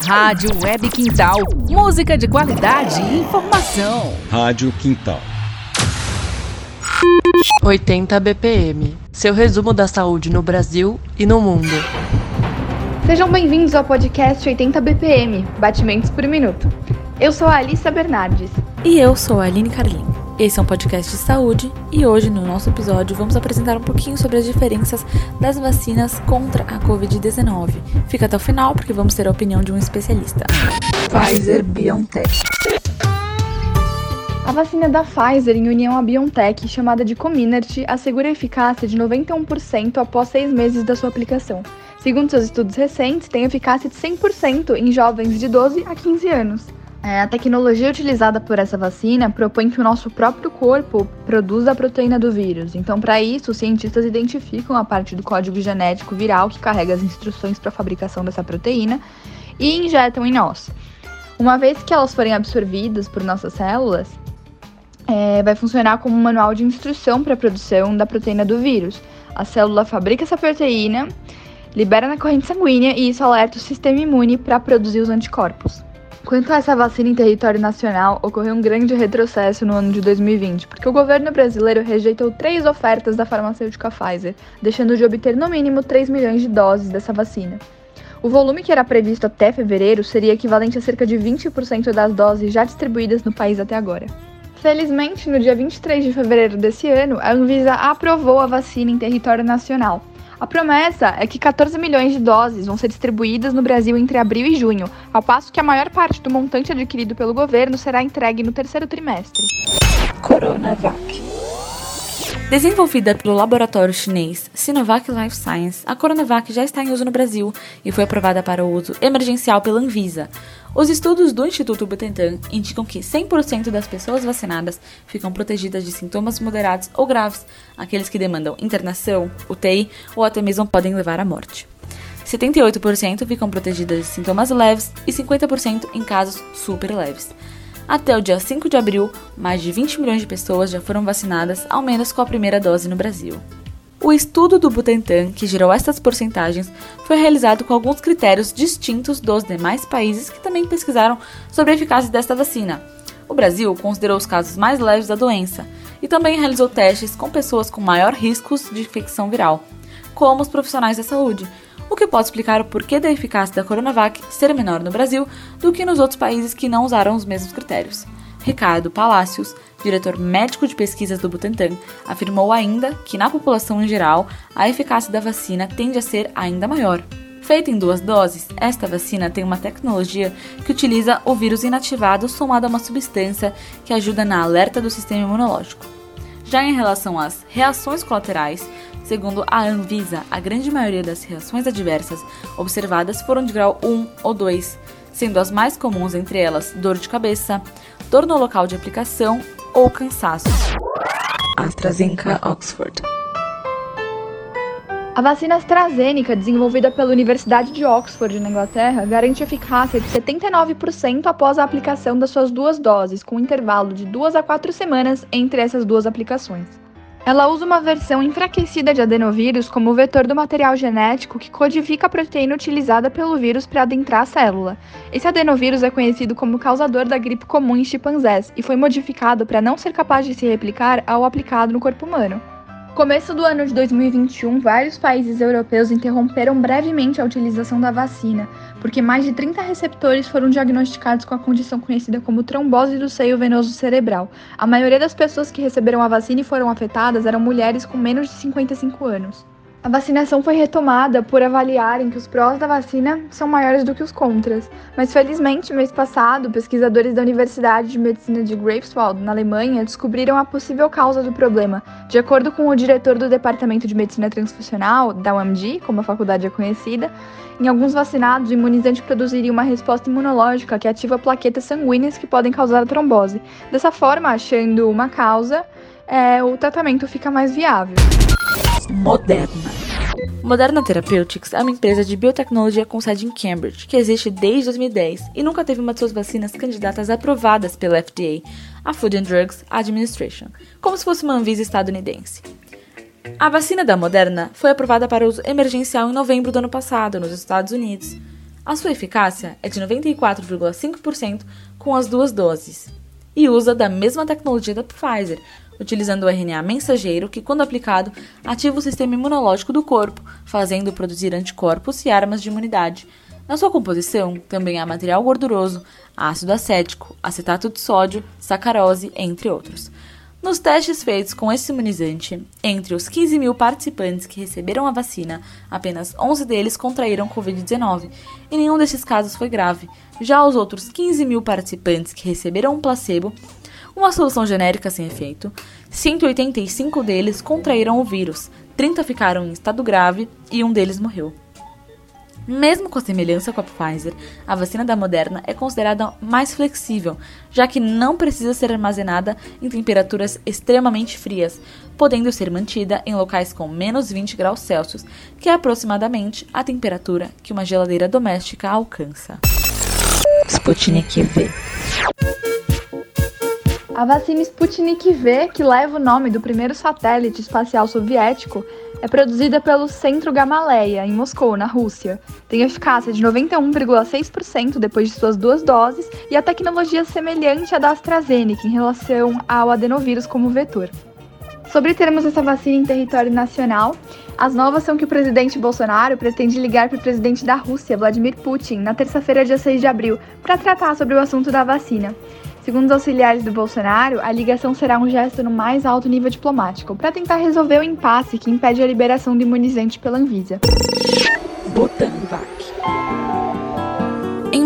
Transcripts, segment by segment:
Rádio Web Quintal. Música de qualidade e informação. Rádio Quintal. 80 BPM. Seu resumo da saúde no Brasil e no mundo. Sejam bem-vindos ao podcast 80 BPM, batimentos por minuto. Eu sou a Alissa Bernardes. E eu sou a Aline Carlin. Esse é um podcast de saúde e hoje, no nosso episódio, vamos apresentar um pouquinho sobre as diferenças das vacinas contra a Covid-19. Fica até o final porque vamos ter a opinião de um especialista. Pfizer BioNTech. A vacina da Pfizer, em união à BioNTech, chamada de Comirnaty, assegura a eficácia de 91% após seis meses da sua aplicação. Segundo seus estudos recentes, tem eficácia de 100% em jovens de 12 a 15 anos. É, a tecnologia utilizada por essa vacina propõe que o nosso próprio corpo produza a proteína do vírus. Então, para isso, os cientistas identificam a parte do código genético viral que carrega as instruções para a fabricação dessa proteína e injetam em nós. Uma vez que elas forem absorvidas por nossas células, é, vai funcionar como um manual de instrução para a produção da proteína do vírus. A célula fabrica essa proteína, libera na corrente sanguínea e isso alerta o sistema imune para produzir os anticorpos. Quanto a essa vacina em território nacional, ocorreu um grande retrocesso no ano de 2020, porque o governo brasileiro rejeitou três ofertas da farmacêutica Pfizer, deixando de obter no mínimo 3 milhões de doses dessa vacina. O volume que era previsto até fevereiro seria equivalente a cerca de 20% das doses já distribuídas no país até agora. Felizmente, no dia 23 de fevereiro desse ano, a Anvisa aprovou a vacina em território nacional. A promessa é que 14 milhões de doses vão ser distribuídas no Brasil entre abril e junho, ao passo que a maior parte do montante adquirido pelo governo será entregue no terceiro trimestre. Coronavac. Desenvolvida pelo laboratório chinês Sinovac Life Science, a Coronavac já está em uso no Brasil e foi aprovada para o uso emergencial pela Anvisa. Os estudos do Instituto Butantan indicam que 100% das pessoas vacinadas ficam protegidas de sintomas moderados ou graves, aqueles que demandam internação, UTI ou até mesmo podem levar à morte. 78% ficam protegidas de sintomas leves e 50% em casos super leves. Até o dia 5 de abril, mais de 20 milhões de pessoas já foram vacinadas, ao menos com a primeira dose no Brasil. O estudo do Butantan, que gerou essas porcentagens, foi realizado com alguns critérios distintos dos demais países que também pesquisaram sobre a eficácia desta vacina. O Brasil considerou os casos mais leves da doença e também realizou testes com pessoas com maior riscos de infecção viral, como os profissionais da saúde, o que pode explicar o porquê da eficácia da Coronavac ser menor no Brasil do que nos outros países que não usaram os mesmos critérios. Ricardo Palácios, diretor médico de pesquisas do Butantan, afirmou ainda que na população em geral a eficácia da vacina tende a ser ainda maior. Feita em duas doses, esta vacina tem uma tecnologia que utiliza o vírus inativado somado a uma substância que ajuda na alerta do sistema imunológico. Já em relação às reações colaterais, Segundo a Anvisa, a grande maioria das reações adversas observadas foram de grau 1 ou 2, sendo as mais comuns entre elas dor de cabeça, dor no local de aplicação ou cansaço. AstraZeneca Oxford. A vacina AstraZeneca, desenvolvida pela Universidade de Oxford, na Inglaterra, garante eficácia de 79% após a aplicação das suas duas doses, com um intervalo de 2 a 4 semanas entre essas duas aplicações. Ela usa uma versão enfraquecida de adenovírus como vetor do material genético que codifica a proteína utilizada pelo vírus para adentrar a célula. Esse adenovírus é conhecido como causador da gripe comum em chimpanzés e foi modificado para não ser capaz de se replicar ao aplicado no corpo humano. Começo do ano de 2021, vários países europeus interromperam brevemente a utilização da vacina, porque mais de 30 receptores foram diagnosticados com a condição conhecida como trombose do seio venoso cerebral. A maioria das pessoas que receberam a vacina e foram afetadas eram mulheres com menos de 55 anos. A vacinação foi retomada por avaliarem que os prós da vacina são maiores do que os contras, mas felizmente, mês passado, pesquisadores da Universidade de Medicina de Greifswald, na Alemanha, descobriram a possível causa do problema. De acordo com o diretor do Departamento de Medicina Transfusional, da UMG, como a faculdade é conhecida, em alguns vacinados, o imunizante produziria uma resposta imunológica que ativa plaquetas sanguíneas que podem causar trombose. Dessa forma, achando uma causa, é, o tratamento fica mais viável. Moderna. Moderna Therapeutics é uma empresa de biotecnologia com sede em Cambridge, que existe desde 2010 e nunca teve uma de suas vacinas candidatas aprovadas pela FDA, a Food and Drugs Administration, como se fosse uma Anvisa estadunidense. A vacina da Moderna foi aprovada para uso emergencial em novembro do ano passado nos Estados Unidos. A sua eficácia é de 94,5% com as duas doses e usa da mesma tecnologia da Pfizer, utilizando o RNA mensageiro que, quando aplicado, ativa o sistema imunológico do corpo, fazendo produzir anticorpos e armas de imunidade. Na sua composição também há material gorduroso, ácido acético, acetato de sódio, sacarose, entre outros. Nos testes feitos com esse imunizante, entre os 15 mil participantes que receberam a vacina, apenas 11 deles contraíram Covid-19 e nenhum desses casos foi grave. Já os outros 15 mil participantes que receberam um placebo, uma solução genérica sem efeito, 185 deles contraíram o vírus, 30 ficaram em estado grave e um deles morreu. Mesmo com a semelhança com a Pfizer, a vacina da Moderna é considerada mais flexível, já que não precisa ser armazenada em temperaturas extremamente frias, podendo ser mantida em locais com menos 20 graus Celsius, que é aproximadamente a temperatura que uma geladeira doméstica alcança. Sputnik V a vacina Sputnik V, que leva o nome do primeiro satélite espacial soviético, é produzida pelo Centro Gamaleya, em Moscou, na Rússia. Tem eficácia de 91,6% depois de suas duas doses e a tecnologia semelhante à da AstraZeneca em relação ao adenovírus como vetor. Sobre termos essa vacina em território nacional, as novas são que o presidente Bolsonaro pretende ligar para o presidente da Rússia, Vladimir Putin, na terça-feira, dia 6 de abril, para tratar sobre o assunto da vacina. Segundo os auxiliares do Bolsonaro, a ligação será um gesto no mais alto nível diplomático para tentar resolver o impasse que impede a liberação do imunizante pela Anvisa. Butanvac. Em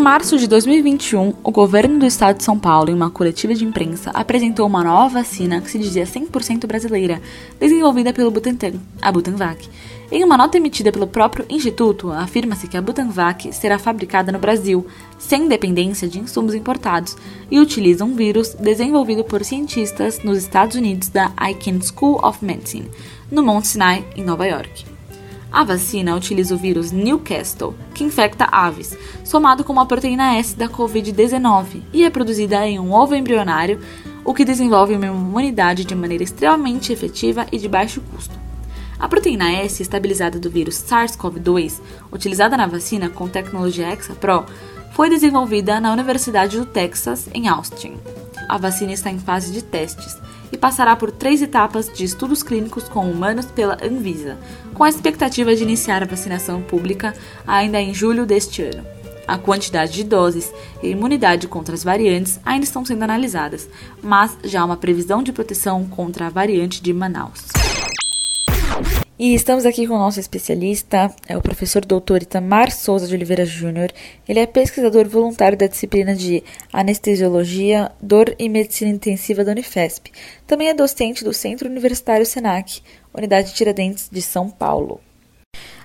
março de 2021, o governo do estado de São Paulo, em uma coletiva de imprensa, apresentou uma nova vacina que se dizia 100% brasileira, desenvolvida pelo Butantan, a Butanvac. Em uma nota emitida pelo próprio Instituto, afirma-se que a Butanvac será fabricada no Brasil, sem dependência de insumos importados, e utiliza um vírus desenvolvido por cientistas nos Estados Unidos da Icahn School of Medicine, no Mount Sinai, em Nova York. A vacina utiliza o vírus Newcastle, que infecta aves, somado com uma proteína S da Covid-19 e é produzida em um ovo embrionário, o que desenvolve uma imunidade de maneira extremamente efetiva e de baixo custo. A proteína S estabilizada do vírus SARS-CoV-2, utilizada na vacina com tecnologia ExaPro, foi desenvolvida na Universidade do Texas, em Austin. A vacina está em fase de testes e passará por três etapas de estudos clínicos com humanos pela Anvisa, com a expectativa de iniciar a vacinação pública ainda em julho deste ano. A quantidade de doses e a imunidade contra as variantes ainda estão sendo analisadas, mas já há uma previsão de proteção contra a variante de Manaus. E estamos aqui com o nosso especialista, é o professor doutor Itamar Souza de Oliveira Júnior. Ele é pesquisador voluntário da disciplina de Anestesiologia, Dor e Medicina Intensiva da Unifesp. Também é docente do Centro Universitário SENAC, Unidade Tiradentes de São Paulo.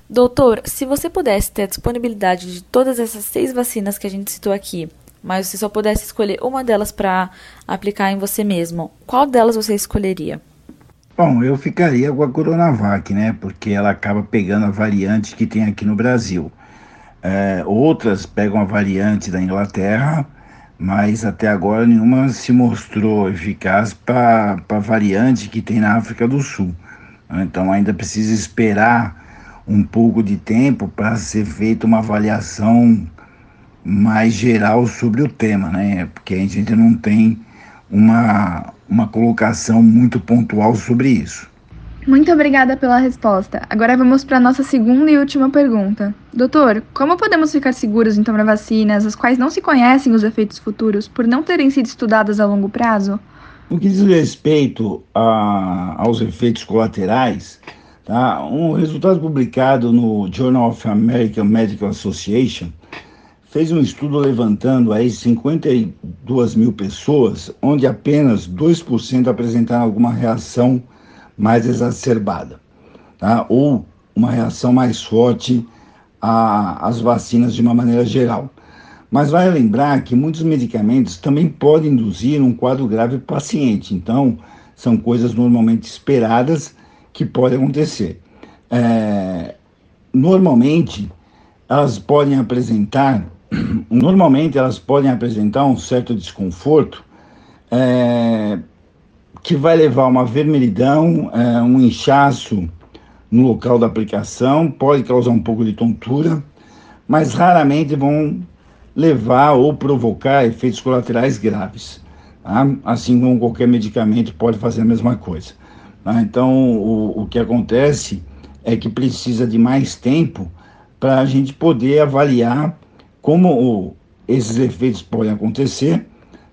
Doutor, se você pudesse ter a disponibilidade de todas essas seis vacinas que a gente citou aqui, mas você só pudesse escolher uma delas para aplicar em você mesmo, qual delas você escolheria? Bom, eu ficaria com a Coronavac, né? Porque ela acaba pegando a variante que tem aqui no Brasil. É, outras pegam a variante da Inglaterra, mas até agora nenhuma se mostrou eficaz para a variante que tem na África do Sul. Então ainda precisa esperar um pouco de tempo para ser feita uma avaliação mais geral sobre o tema, né? Porque a gente não tem uma, uma colocação muito pontual sobre isso. Muito obrigada pela resposta. Agora vamos para a nossa segunda e última pergunta. Doutor, como podemos ficar seguros então para vacinas, as quais não se conhecem os efeitos futuros, por não terem sido estudadas a longo prazo? No que diz respeito a, aos efeitos colaterais, tá? um resultado publicado no Journal of American Medical Association fez um estudo levantando aí 52 mil pessoas, onde apenas 2% apresentaram alguma reação mais exacerbada, tá? ou uma reação mais forte às vacinas de uma maneira geral. Mas vai lembrar que muitos medicamentos também podem induzir um quadro grave para o paciente, então são coisas normalmente esperadas que podem acontecer. É, normalmente, elas podem apresentar normalmente elas podem apresentar um certo desconforto é, que vai levar uma vermelhidão, é, um inchaço no local da aplicação, pode causar um pouco de tontura, mas raramente vão levar ou provocar efeitos colaterais graves. Tá? Assim como qualquer medicamento pode fazer a mesma coisa. Tá? Então, o, o que acontece é que precisa de mais tempo para a gente poder avaliar como o, esses efeitos podem acontecer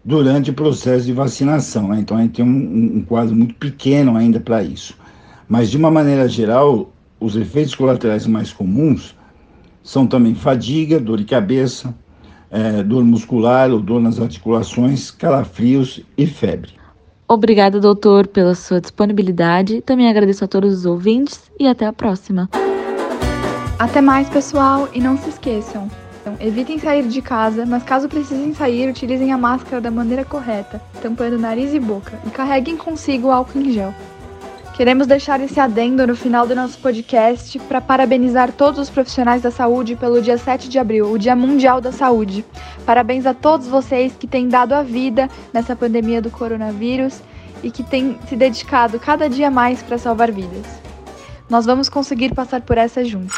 durante o processo de vacinação. Né? Então, a gente tem um, um quadro muito pequeno ainda para isso. Mas, de uma maneira geral, os efeitos colaterais mais comuns são também fadiga, dor de cabeça, é, dor muscular ou dor nas articulações, calafrios e febre. Obrigada, doutor, pela sua disponibilidade. Também agradeço a todos os ouvintes e até a próxima. Até mais, pessoal, e não se esqueçam. Evitem sair de casa, mas caso precisem sair, utilizem a máscara da maneira correta, tampando nariz e boca, e carreguem consigo álcool em gel. Queremos deixar esse adendo no final do nosso podcast para parabenizar todos os profissionais da saúde pelo dia 7 de abril, o Dia Mundial da Saúde. Parabéns a todos vocês que têm dado a vida nessa pandemia do coronavírus e que têm se dedicado cada dia mais para salvar vidas. Nós vamos conseguir passar por essa juntos.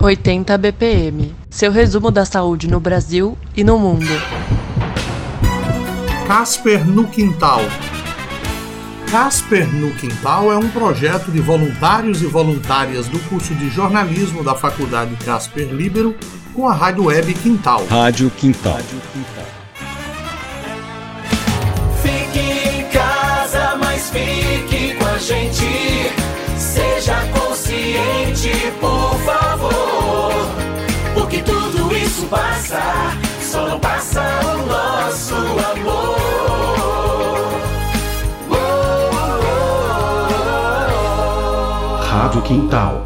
80 BPM seu resumo da saúde no Brasil e no mundo. Casper no Quintal Casper no Quintal é um projeto de voluntários e voluntárias do curso de jornalismo da Faculdade Casper Libero com a rádio web Quintal. Rádio Quintal. Rádio Quintal. Fique em casa, mas fique isso passa, só não passa o nosso amor. Quintal.